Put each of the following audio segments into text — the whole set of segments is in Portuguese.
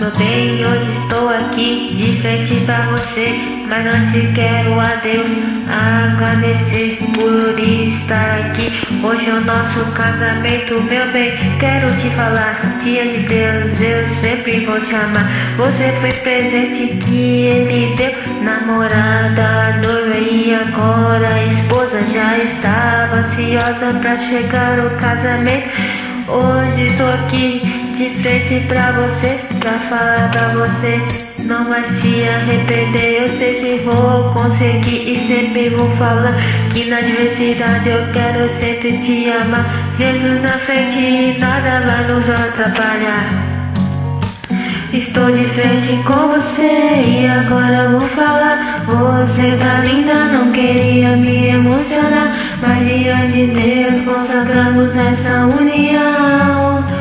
Meu bem, hoje estou aqui de frente pra você. Mas antes quero a Deus agradecer por estar aqui. Hoje é o nosso casamento, meu bem. Quero te falar, dia de Deus, eu sempre vou te amar. Você foi presente que ele deu, namorada, noiva e agora a esposa já estava ansiosa pra chegar o casamento. Hoje estou aqui de frente pra você, pra falar pra você. Não vai se arrepender, eu sei que vou conseguir e sempre vou falar que na diversidade eu quero sempre te amar. Jesus na frente e nada vai nos atrapalhar. Estou de frente com você e agora vou falar. Você tá linda, não queria me emocionar, mas diante de Deus consagramos essa união.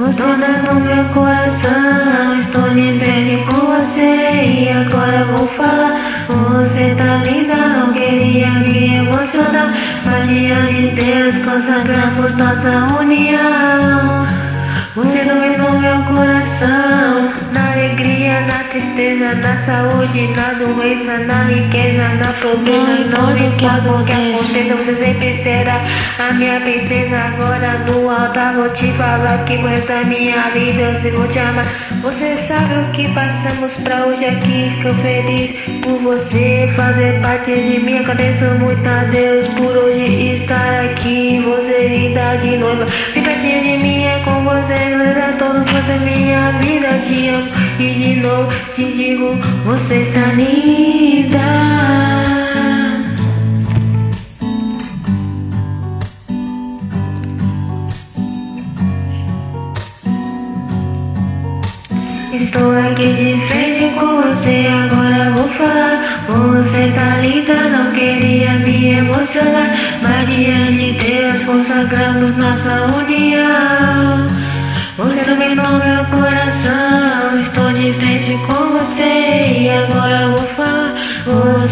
No meu coração, estou frente com você e agora vou falar. Você tá linda, não queria me emocionar, mas diante de Deus consagramos nossa união. Tristeza, na saúde, na doença, na riqueza, na pobreza, não importa o que aconteça, você sempre será a minha princesa. Agora no altar vou te falar que com essa minha vida eu vou te amar. Você sabe o que passamos pra hoje aqui, fico feliz por você fazer parte de mim. Agradeço muito a Deus por hoje estar aqui. Você linda de noiva, pertinho de mim, é com você. É todo mundo da minha vida, te amo de te digo, você está linda. Estou aqui de frente com você, agora vou falar. Você tá linda, não queria me emocionar, mas diante de Deus consagramos nossa união.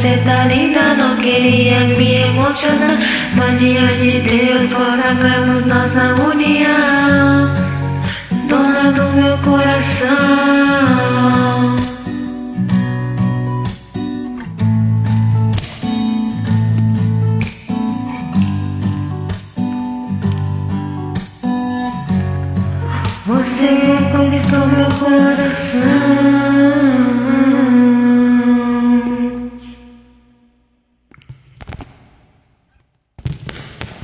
Você tá linda, não queria me emocionar, mas de Deus consagramos nossa união. Dona do meu coração. Você conquistou meu coração.